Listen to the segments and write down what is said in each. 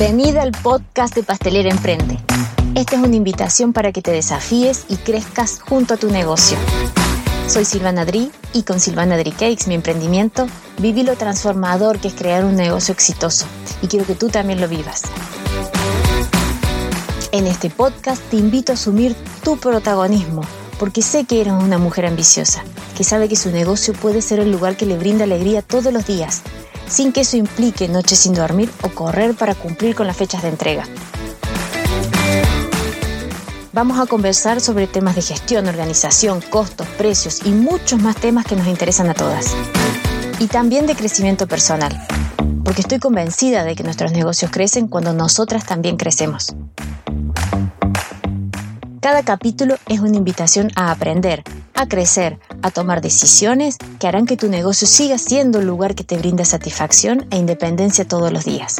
Bienvenida al podcast de Pastelera Emprende. Esta es una invitación para que te desafíes y crezcas junto a tu negocio. Soy Silvana Dri y con Silvana Dri Cakes, mi emprendimiento, viví lo transformador que es crear un negocio exitoso y quiero que tú también lo vivas. En este podcast te invito a asumir tu protagonismo, porque sé que eres una mujer ambiciosa, que sabe que su negocio puede ser el lugar que le brinda alegría todos los días, sin que eso implique noches sin dormir o correr para cumplir con las fechas de entrega. Vamos a conversar sobre temas de gestión, organización, costos, precios y muchos más temas que nos interesan a todas. Y también de crecimiento personal, porque estoy convencida de que nuestros negocios crecen cuando nosotras también crecemos. Cada capítulo es una invitación a aprender, a crecer, a tomar decisiones que harán que tu negocio siga siendo el lugar que te brinda satisfacción e independencia todos los días.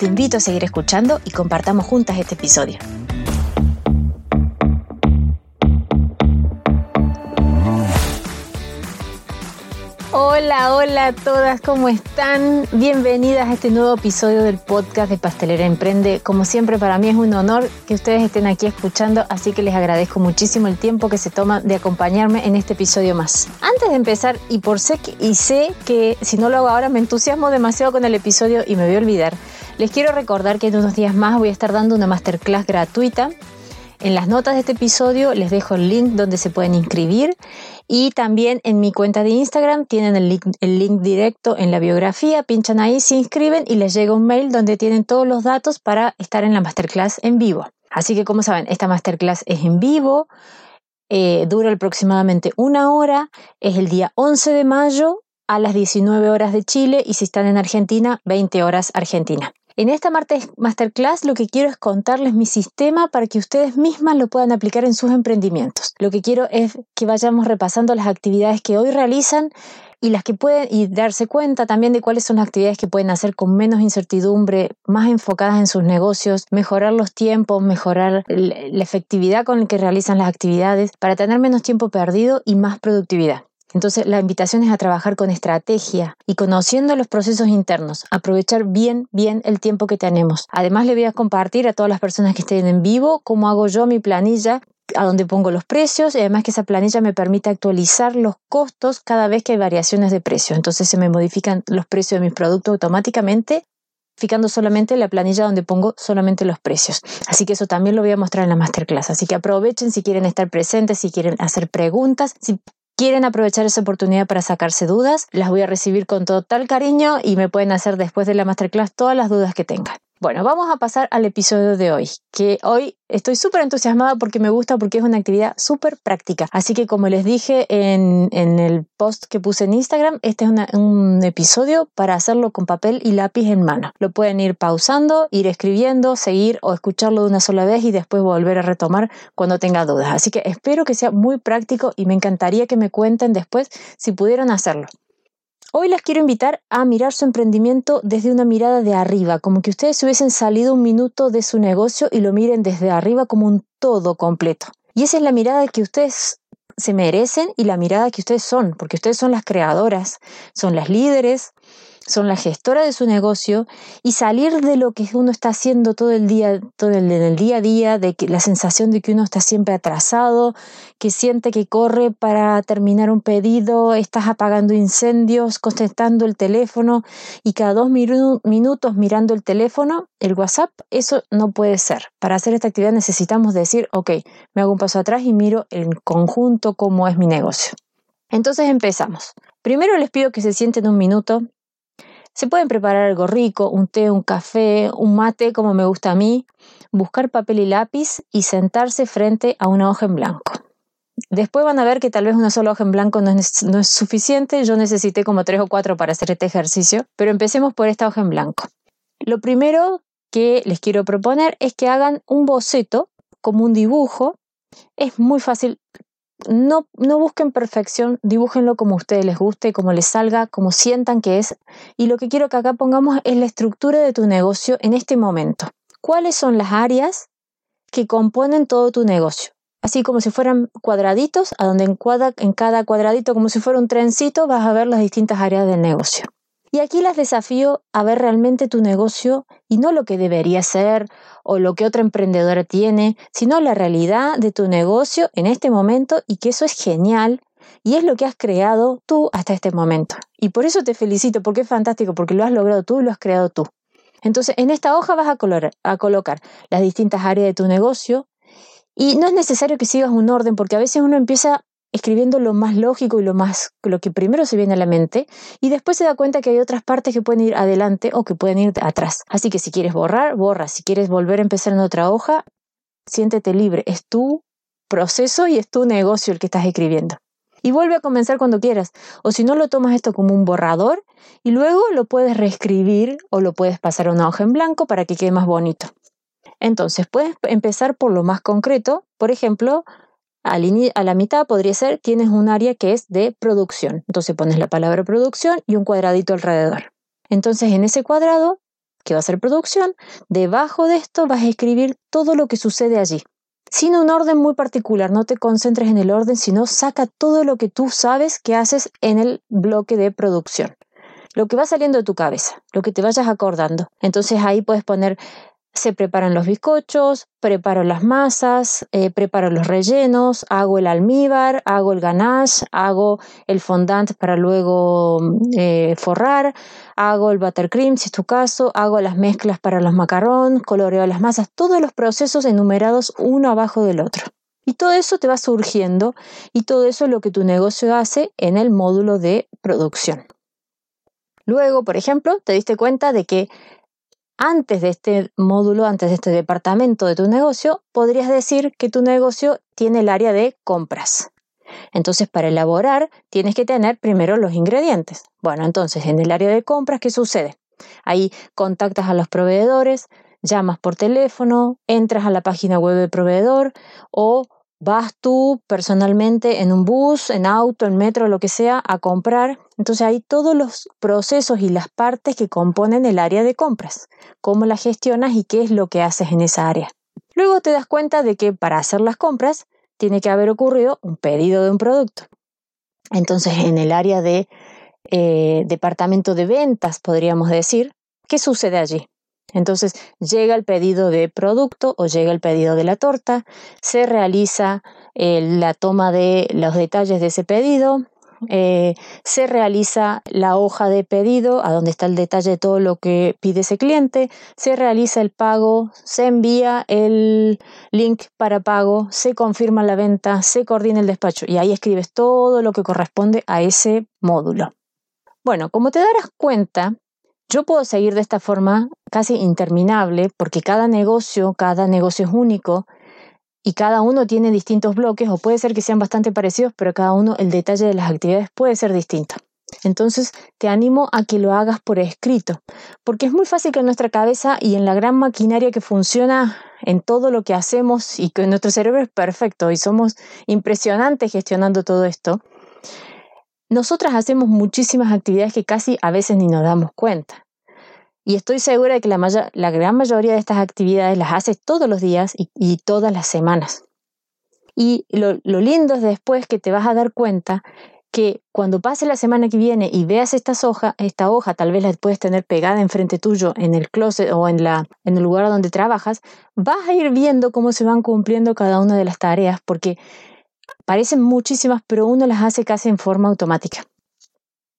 Te invito a seguir escuchando y compartamos juntas este episodio. Hola, hola a todas, ¿cómo están? Bienvenidas a este nuevo episodio del podcast de Pastelera Emprende. Como siempre, para mí es un honor que ustedes estén aquí escuchando, así que les agradezco muchísimo el tiempo que se toma de acompañarme en este episodio más. Antes de empezar, y por sé que, y sé que si no lo hago ahora me entusiasmo demasiado con el episodio y me voy a olvidar, les quiero recordar que en unos días más voy a estar dando una masterclass gratuita en las notas de este episodio les dejo el link donde se pueden inscribir y también en mi cuenta de Instagram tienen el link, directo en la biografía, pinchan ahí, se inscriben y les llega un mail donde tienen todos los datos para estar en la masterclass en vivo. Así que como saben, esta masterclass es en vivo, eh, dura aproximadamente una hora, es el día 11 de mayo a las 19 horas de Chile y si están en Argentina, 20 horas Argentina. En esta masterclass lo que quiero es contarles mi sistema para que ustedes mismas lo puedan aplicar en sus emprendimientos. Lo que quiero es que vayamos repasando las actividades que hoy realizan y las que pueden y darse cuenta también de cuáles son las actividades que pueden hacer con menos incertidumbre, más enfocadas en sus negocios, mejorar los tiempos, mejorar la efectividad con la que realizan las actividades para tener menos tiempo perdido y más productividad. Entonces, la invitación es a trabajar con estrategia y conociendo los procesos internos, aprovechar bien, bien el tiempo que tenemos. Además, le voy a compartir a todas las personas que estén en vivo cómo hago yo mi planilla a donde pongo los precios y además que esa planilla me permite actualizar los costos cada vez que hay variaciones de precio. Entonces se me modifican los precios de mis productos automáticamente fijando solamente la planilla donde pongo solamente los precios. Así que eso también lo voy a mostrar en la masterclass. Así que aprovechen si quieren estar presentes, si quieren hacer preguntas, si quieren aprovechar esa oportunidad para sacarse dudas, las voy a recibir con total cariño y me pueden hacer después de la masterclass todas las dudas que tengan. Bueno, vamos a pasar al episodio de hoy, que hoy estoy súper entusiasmada porque me gusta, porque es una actividad súper práctica. Así que como les dije en, el post que puse en Instagram, este es un episodio para hacerlo con papel y lápiz en mano. Lo pueden ir pausando, ir escribiendo, seguir o escucharlo de una sola vez y después volver a retomar cuando tenga dudas. Así que espero que sea muy práctico y me encantaría que me cuenten después si pudieron hacerlo. Hoy les quiero invitar a mirar su emprendimiento desde una mirada de arriba, como que ustedes hubiesen salido un minuto de su negocio y lo miren desde arriba como un todo completo. Y esa es la mirada que ustedes se merecen y la mirada que ustedes son, porque ustedes son las creadoras, son las líderes, son la gestora de su negocio y salir de lo que uno está haciendo todo el día, todo el, día a día, de que la sensación de que uno está siempre atrasado, que siente que corre para terminar un pedido, estás apagando incendios, contestando el teléfono y cada dos minutos mirando el teléfono, el WhatsApp, eso no puede ser. Para hacer esta actividad necesitamos decir, ok, me hago un paso atrás y miro en conjunto cómo es mi negocio. Entonces empezamos. Primero les pido que se sienten un minuto, se pueden preparar algo rico, un té, un café, un mate, como me gusta a mí, buscar papel y lápiz y sentarse frente a una hoja en blanco. Después van a ver que tal vez una sola hoja en blanco no es, no es suficiente, yo necesité como tres o cuatro para hacer este ejercicio, pero empecemos por esta hoja en blanco. Lo primero que les quiero proponer es que hagan un boceto como un dibujo. Es muy fácil no, no busquen perfección, dibújenlo como a ustedes les guste, como les salga, como sientan que es. Y lo que quiero que acá pongamos es la estructura de tu negocio en este momento. ¿Cuáles son las áreas que componen todo tu negocio? Así como si fueran cuadraditos, a donde en, en cada cuadradito, como si fuera un trencito, vas a ver las distintas áreas del negocio. Y aquí las desafío a ver realmente tu negocio y no lo que debería ser o lo que otra emprendedora tiene, sino la realidad de tu negocio en este momento y que eso es genial y es lo que has creado tú hasta este momento. Y por eso te felicito, porque es fantástico, porque lo has logrado tú y lo has creado tú. Entonces, en esta hoja vas a, a colocar las distintas áreas de tu negocio y no es necesario que sigas un orden, porque a veces uno empieza escribiendo lo más lógico y lo más lo que primero se viene a la mente y después se da cuenta que hay otras partes que pueden ir adelante o que pueden ir atrás. Así que si quieres borrar, borra. Si quieres volver a empezar en otra hoja, siéntete libre. Es tu proceso y es tu negocio el que estás escribiendo. Y vuelve a comenzar cuando quieras. O si no, lo tomas esto como un borrador y luego lo puedes reescribir o lo puedes pasar a una hoja en blanco para que quede más bonito. Entonces, puedes empezar por lo más concreto. Por ejemplo, a la mitad podría ser, tienes un área que es de producción. Entonces pones la palabra producción y un cuadradito alrededor. Entonces en ese cuadrado, que va a ser producción, debajo de esto vas a escribir todo lo que sucede allí. Sin un orden muy particular, no te concentres en el orden, sino saca todo lo que tú sabes que haces en el bloque de producción. Lo que va saliendo de tu cabeza, lo que te vayas acordando. Entonces ahí puedes poner se preparan los bizcochos, preparo las masas, eh, preparo los rellenos, hago el almíbar, hago el ganache, hago el fondant para luego eh, forrar, hago el buttercream si es tu caso, hago las mezclas para los macarrón, coloreo las masas, todos los procesos enumerados uno abajo del otro. Y todo eso te va surgiendo y todo eso es lo que tu negocio hace en el módulo de producción. Luego, por ejemplo, te diste cuenta de que antes de este módulo, antes de este departamento de tu negocio, podrías decir que tu negocio tiene el área de compras. Entonces, para elaborar, tienes que tener primero los ingredientes. Bueno, entonces, en el área de compras, ¿qué sucede? Ahí contactas a los proveedores, llamas por teléfono, entras a la página web del proveedor o vas tú personalmente en un bus, en auto, en metro, lo que sea, a comprar. Entonces hay todos los procesos y las partes que componen el área de compras, cómo las gestionas y qué es lo que haces en esa área. Luego te das cuenta de que para hacer las compras tiene que haber ocurrido un pedido de un producto. Entonces en el área de eh, departamento de ventas, podríamos decir, ¿qué sucede allí? Entonces llega el pedido de producto o llega el pedido de la torta, se realiza eh, la toma de los detalles de ese pedido, eh, se realiza la hoja de pedido, a donde está el detalle de todo lo que pide ese cliente, se realiza el pago, se envía el link para pago, se confirma la venta, se coordina el despacho y ahí escribes todo lo que corresponde a ese módulo. Bueno, como te darás cuenta, yo puedo seguir de esta forma casi interminable porque cada negocio, cada negocio es único y cada uno tiene distintos bloques o puede ser que sean bastante parecidos, pero cada uno el detalle de las actividades puede ser distinto. Entonces te animo a que lo hagas por escrito, porque es muy fácil que en nuestra cabeza y en la gran maquinaria que funciona en todo lo que hacemos y que nuestro cerebro es perfecto y somos impresionantes gestionando todo esto, nosotras hacemos muchísimas actividades que casi a veces ni nos damos cuenta. Y estoy segura de que la, gran mayoría de estas actividades las haces todos los días y, todas las semanas. Y lo, lindo es después que te vas a dar cuenta que cuando pase la semana que viene y veas esta hoja, esta hoja tal vez la puedes tener pegada enfrente tuyo en el closet o en, en el lugar donde trabajas, vas a ir viendo cómo se van cumpliendo cada una de las tareas porque Parecen muchísimas, pero uno las hace casi en forma automática.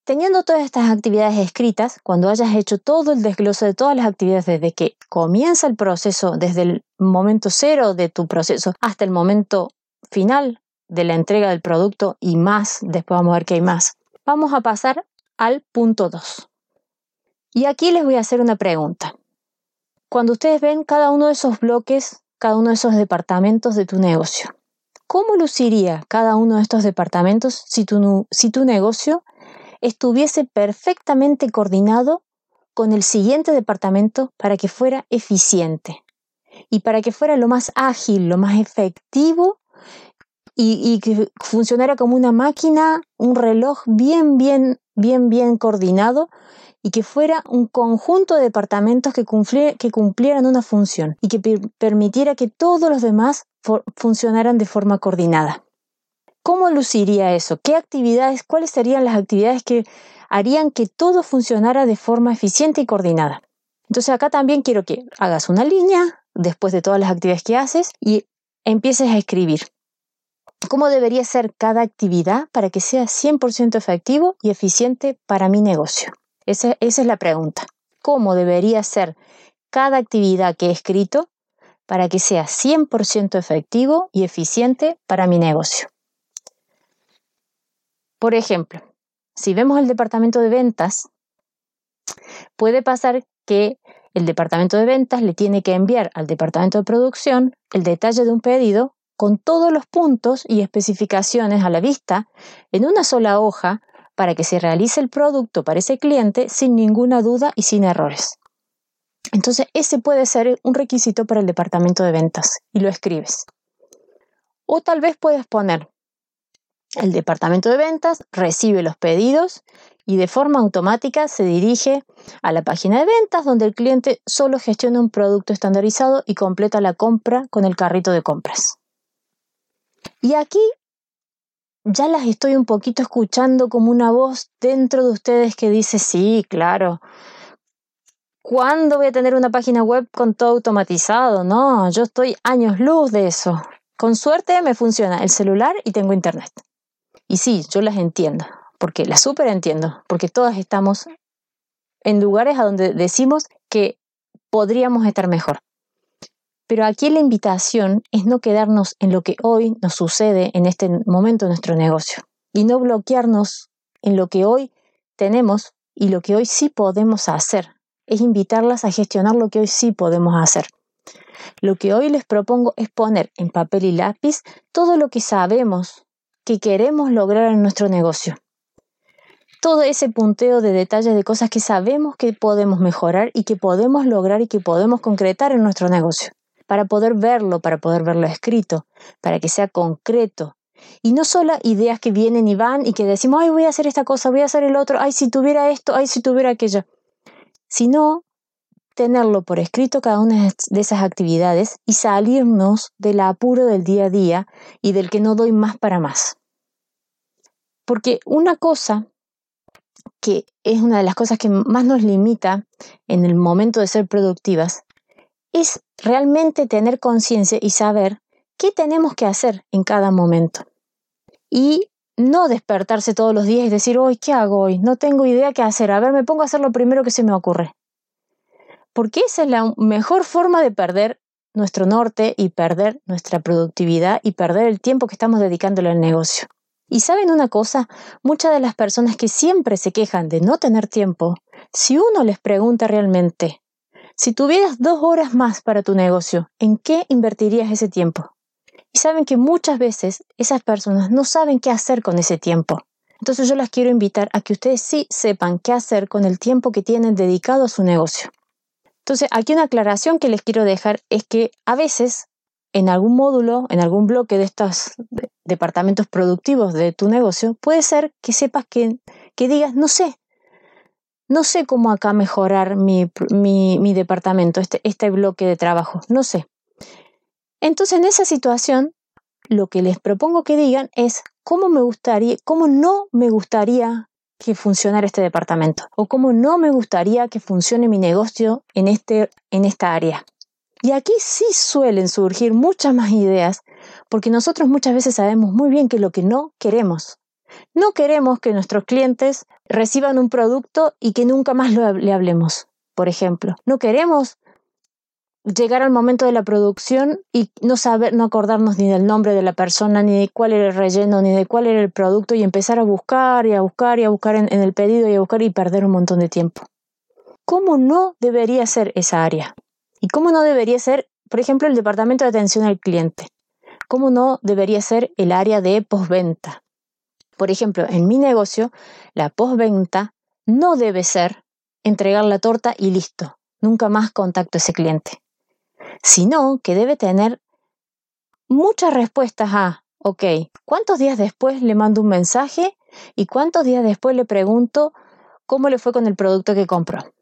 Teniendo todas estas actividades escritas, cuando hayas hecho todo el desglose de todas las actividades desde que comienza el proceso, desde el momento cero de tu proceso hasta el momento final de la entrega del producto y más, después vamos a ver que hay más, vamos a pasar al punto 2. Y aquí les voy a hacer una pregunta. Cuando ustedes ven cada uno de esos bloques, cada uno de esos departamentos de tu negocio, ¿Cómo luciría cada uno de estos departamentos si tu, negocio estuviese perfectamente coordinado con el siguiente departamento para que fuera eficiente y para que fuera lo más ágil, lo más efectivo y, que funcionara como una máquina, un reloj bien, bien, bien, bien coordinado y que fuera un conjunto de departamentos que, que cumplieran una función y que permitiera que todos los demás funcionaran de forma coordinada. ¿Cómo luciría eso? ¿Qué actividades, cuáles serían las actividades que harían que todo funcionara de forma eficiente y coordinada. Entonces acá también quiero que hagas una línea después de todas las actividades que haces y empieces a escribir. ¿Cómo debería ser cada actividad para que sea 100% efectivo y eficiente para mi negocio? Esa, es la pregunta. ¿Cómo debería ser cada actividad que he escrito para que sea 100% efectivo y eficiente para mi negocio? Por ejemplo, si vemos el departamento de ventas, puede pasar que el departamento de ventas le tiene que enviar al departamento de producción el detalle de un pedido con todos los puntos y especificaciones a la vista en una sola hoja para que se realice el producto para ese cliente sin ninguna duda y sin errores. Entonces, ese puede ser un requisito para el departamento de ventas y lo escribes. O tal vez puedes poner, el departamento de ventas recibe los pedidos y de forma automática se dirige a la página de ventas donde el cliente solo gestiona un producto estandarizado y completa la compra con el carrito de compras. Y aquí ya las estoy un poquito escuchando como una voz dentro de ustedes que dice, sí, claro, ¿cuándo voy a tener una página web con todo automatizado? No, yo estoy años luz de eso. Con suerte me funciona el celular y tengo internet. Y sí, yo las entiendo, porque las súper entiendo, porque todas estamos en lugares a donde decimos que podríamos estar mejor. Pero aquí la invitación es no quedarnos en lo que hoy nos sucede en este momento de nuestro negocio y no bloquearnos en lo que hoy tenemos y lo que hoy sí podemos hacer. Es invitarlas a gestionar lo que hoy sí podemos hacer. Lo que hoy les propongo es poner en papel y lápiz todo lo que sabemos que queremos lograr en nuestro negocio. Todo ese punteo de detalles de cosas que sabemos que podemos mejorar y que podemos lograr y que podemos concretar en nuestro negocio para poder verlo, para poder verlo escrito, para que sea concreto. Y no solo ideas que vienen y van y que decimos, ay, voy a hacer esta cosa, voy a hacer el otro, ay, si tuviera esto, ay, si tuviera aquello, sino tenerlo por escrito cada una de esas actividades y salirnos del apuro del día a día y del que no doy más para más. Porque una cosa que es una de las cosas que más nos limita en el momento de ser productivas es realmente tener conciencia y saber qué tenemos que hacer en cada momento. Y no despertarse todos los días y decir, hoy, ¿qué hago hoy? No tengo idea qué hacer. A ver, me pongo a hacer lo primero que se me ocurre. Porque esa es la mejor forma de perder nuestro norte y perder nuestra productividad y perder el tiempo que estamos dedicándole al negocio. Y saben una cosa, muchas de las personas que siempre se quejan de no tener tiempo, si uno les pregunta realmente, si tuvieras dos horas más para tu negocio, ¿en qué invertirías ese tiempo? Y saben que muchas veces esas personas no saben qué hacer con ese tiempo. Entonces yo las quiero invitar a que ustedes sí sepan qué hacer con el tiempo que tienen dedicado a su negocio. Entonces aquí una aclaración que les quiero dejar es que a veces en algún módulo, en algún bloque de estos departamentos productivos de tu negocio, puede ser que sepas que, que digas, no sé, no sé cómo acá mejorar mi, departamento, este, este bloque de trabajo, no sé. Entonces, en esa situación, lo que les propongo que digan es cómo me gustaría, cómo no me gustaría que funcionara este departamento o cómo no me gustaría que funcione mi negocio en, este, en esta área. Y aquí sí suelen surgir muchas más ideas porque nosotros muchas veces sabemos muy bien que lo que no queremos no queremos que nuestros clientes reciban un producto y que nunca más le hablemos, por ejemplo. No queremos llegar al momento de la producción y no saber, no acordarnos ni del nombre de la persona, ni de cuál era el relleno, ni de cuál era el producto y empezar a buscar y a buscar y a buscar en, en el pedido y a buscar y perder un montón de tiempo. ¿Cómo no debería ser esa área? ¿Y cómo no debería ser, por ejemplo, el departamento de atención al cliente? ¿Cómo no debería ser el área de postventa? Por ejemplo, en mi negocio, la postventa no debe ser entregar la torta y listo, nunca más contacto a ese cliente, sino que debe tener muchas respuestas a, ok, ¿cuántos días después le mando un mensaje y cuántos días después le pregunto cómo le fue con el producto que compró?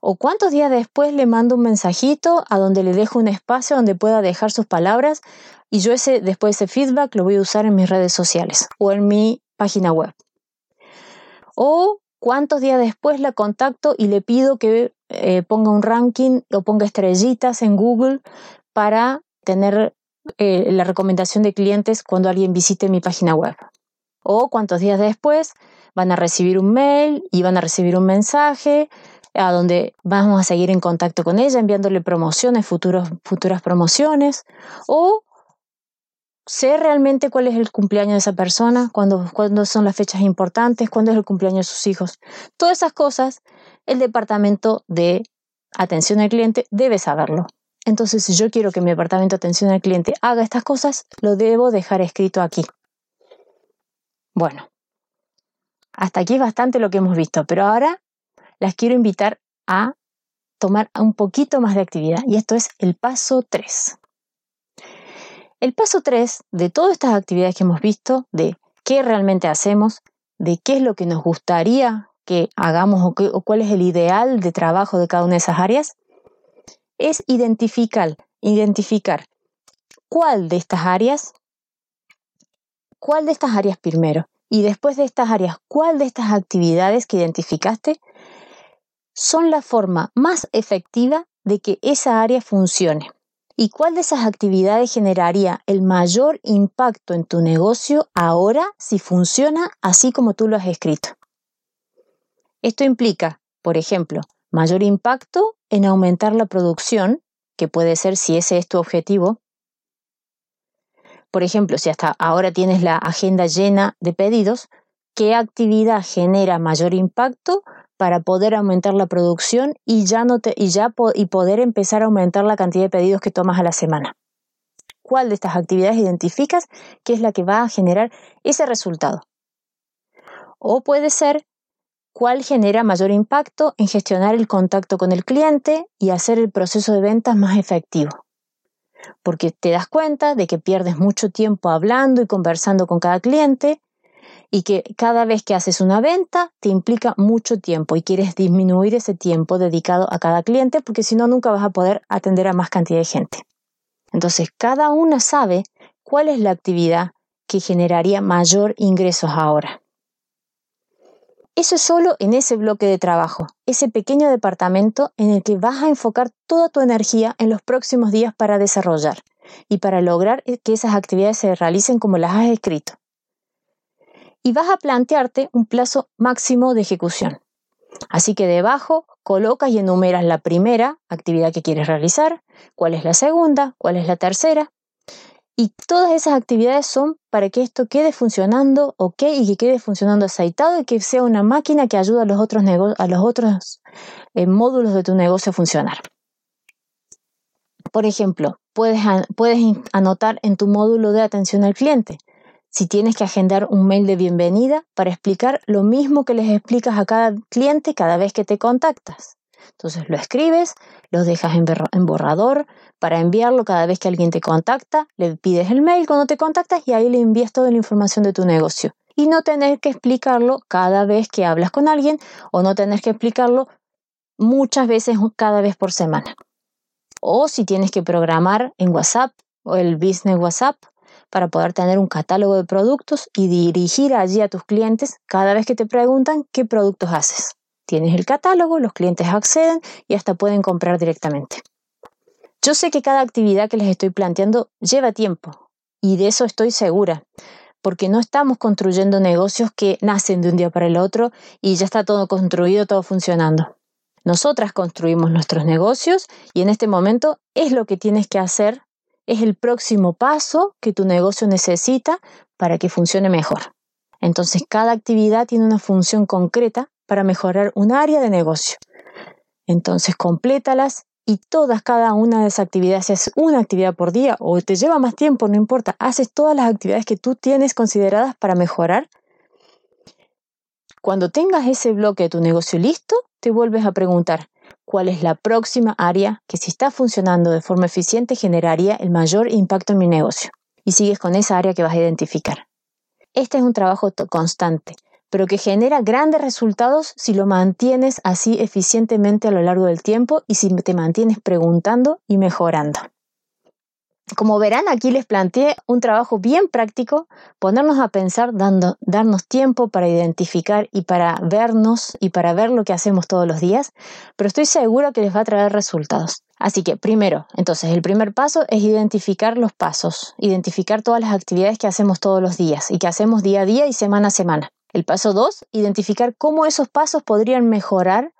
¿O cuántos días después le mando un mensajito a donde le dejo un espacio donde pueda dejar sus palabras y yo ese después ese feedback lo voy a usar en mis redes sociales o en mi página web. O ¿Cuántos días después la contacto y le pido que eh, ponga un ranking o ponga estrellitas en Google para tener eh, la recomendación de clientes cuando alguien visite mi página web? ¿O cuántos días después van a recibir un mail y van a recibir un mensaje a donde vamos a seguir en contacto con ella, enviándole promociones, futuros, futuras promociones, o sé realmente cuál es el cumpleaños de esa persona, cuándo, cuándo son las fechas importantes, cuándo es el cumpleaños de sus hijos. Todas esas cosas, el departamento de atención al cliente debe saberlo. Entonces, si yo quiero que mi departamento de atención al cliente haga estas cosas, lo debo dejar escrito aquí. Bueno, hasta aquí es bastante lo que hemos visto, pero ahora las quiero invitar a tomar un poquito más de actividad y esto es el paso 3. El paso 3 de todas estas actividades que hemos visto, de qué realmente hacemos, de qué es lo que nos gustaría que hagamos o, o cuál es el ideal de trabajo de cada una de esas áreas, es identificar, identificar cuál de estas áreas, cuál de estas áreas primero y después de estas áreas, cuál de estas actividades que identificaste son la forma más efectiva de que esa área funcione. ¿Y cuál de esas actividades generaría el mayor impacto en tu negocio ahora si funciona así como tú lo has escrito? Esto implica, por ejemplo, mayor impacto en aumentar la producción, que puede ser si ese es tu objetivo. Por ejemplo, si hasta ahora tienes la agenda llena de pedidos, ¿qué actividad genera mayor impacto para poder aumentar la producción y ya, no y, ya y poder empezar a aumentar la cantidad de pedidos que tomas a la semana. ¿Cuál de estas actividades identificas que es la que va a generar ese resultado? O puede ser cuál genera mayor impacto en gestionar el contacto con el cliente y hacer el proceso de ventas más efectivo. Porque te das cuenta de que pierdes mucho tiempo hablando y conversando con cada cliente y que cada vez que haces una venta te implica mucho tiempo y quieres disminuir ese tiempo dedicado a cada cliente porque si no nunca vas a poder atender a más cantidad de gente. Entonces, cada una sabe cuál es la actividad que generaría mayor ingresos ahora. Eso es solo en ese bloque de trabajo, ese pequeño departamento en el que vas a enfocar toda tu energía en los próximos días para desarrollar y para lograr que esas actividades se realicen como las has escrito y vas a plantearte un plazo máximo de ejecución. Así que debajo colocas y enumeras la primera actividad que quieres realizar, cuál es la segunda, cuál es la tercera. Y todas esas actividades son para que esto quede funcionando ok y que quede funcionando aceitado y que sea una máquina que ayude a los otros, a los otros eh, módulos de tu negocio a funcionar. Por ejemplo, puedes, puedes anotar en tu módulo de atención al cliente si tienes que agendar un mail de bienvenida para explicar lo mismo que les explicas a cada cliente cada vez que te contactas. Entonces lo escribes, lo dejas en borrador para enviarlo cada vez que alguien te contacta, le pides el mail cuando te contactas y ahí le envías toda la información de tu negocio. Y no tener que explicarlo cada vez que hablas con alguien o no tener que explicarlo muchas veces cada vez por semana. O si tienes que programar en WhatsApp o el business WhatsApp, para poder tener un catálogo de productos y dirigir allí a tus clientes cada vez que te preguntan qué productos haces. Tienes el catálogo, los clientes acceden y hasta pueden comprar directamente. Yo sé que cada actividad que les estoy planteando lleva tiempo y de eso estoy segura, porque no estamos construyendo negocios que nacen de un día para el otro y ya está todo construido, todo funcionando. Nosotras construimos nuestros negocios y en este momento es lo que tienes que hacer es el próximo paso que tu negocio necesita para que funcione mejor. Entonces, cada actividad tiene una función concreta para mejorar un área de negocio. Entonces, complétalas y todas, cada una de esas actividades, si es una actividad por día o te lleva más tiempo, no importa, haces todas las actividades que tú tienes consideradas para mejorar. Cuando tengas ese bloque de tu negocio listo, te vuelves a preguntar, cuál es la próxima área que si está funcionando de forma eficiente generaría el mayor impacto en mi negocio. Y sigues con esa área que vas a identificar. Este es un trabajo constante, pero que genera grandes resultados si lo mantienes así eficientemente a lo largo del tiempo y si te mantienes preguntando y mejorando. Como verán, aquí les planteé un trabajo bien práctico, ponernos a pensar, dando, darnos tiempo para identificar y para vernos y para ver lo que hacemos todos los días, pero estoy segura que les va a traer resultados. Así que primero, entonces el primer paso es identificar los pasos, identificar todas las actividades que hacemos todos los días y que hacemos día a día y semana a semana. El paso dos, identificar cómo esos pasos podrían mejorar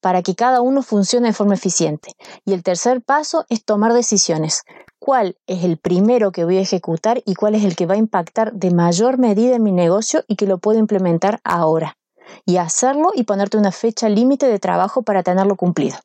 para que cada uno funcione de forma eficiente. Y el tercer paso es tomar decisiones cuál es el primero que voy a ejecutar y cuál es el que va a impactar de mayor medida en mi negocio y que lo puedo implementar ahora. Y hacerlo y ponerte una fecha límite de trabajo para tenerlo cumplido.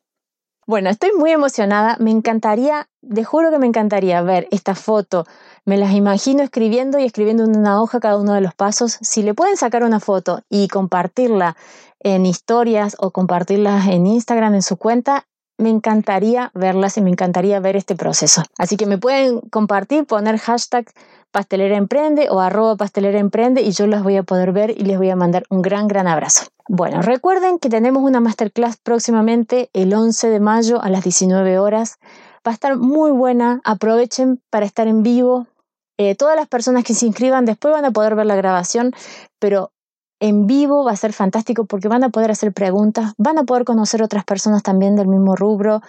Bueno, estoy muy emocionada. Me encantaría, te juro que me encantaría ver esta foto. Me las imagino escribiendo y escribiendo en una hoja cada uno de los pasos. Si le pueden sacar una foto y compartirla en historias o compartirlas en Instagram en su cuenta, me encantaría verlas y me encantaría ver este proceso. Así que me pueden compartir, poner hashtag pastelera emprende o arroba pastelera emprende y yo las voy a poder ver y les voy a mandar un gran, gran abrazo. Bueno, recuerden que tenemos una masterclass próximamente el 11 de mayo a las 19 horas. Va a estar muy buena, aprovechen para estar en vivo. Eh, todas las personas que se inscriban después van a poder ver la grabación, pero en vivo va a ser fantástico porque van a poder hacer preguntas, van a poder conocer otras personas también del mismo rubro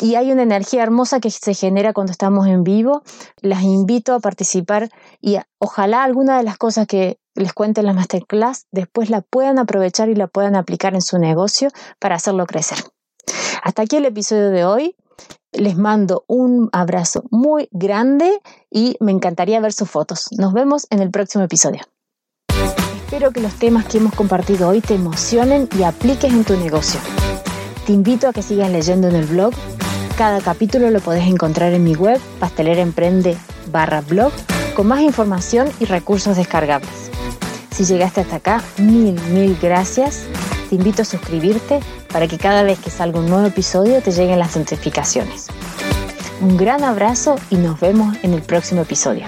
y hay una energía hermosa que se genera cuando estamos en vivo. Las invito a participar y ojalá alguna de las cosas que les cuente en la masterclass después la puedan aprovechar y la puedan aplicar en su negocio para hacerlo crecer. Hasta aquí el episodio de hoy. Les mando un abrazo muy grande y me encantaría ver sus fotos. Nos vemos en el próximo episodio. Espero que los temas que hemos compartido hoy te emocionen y apliques en tu negocio. Te invito a que sigas leyendo en el blog. Cada capítulo lo podés encontrar en mi web, pasteleraemprende barra blog, con más información y recursos descargables. Si llegaste hasta acá, mil, mil gracias. Te invito a suscribirte para que cada vez que salga un nuevo episodio te lleguen las notificaciones. Un gran abrazo y nos vemos en el próximo episodio.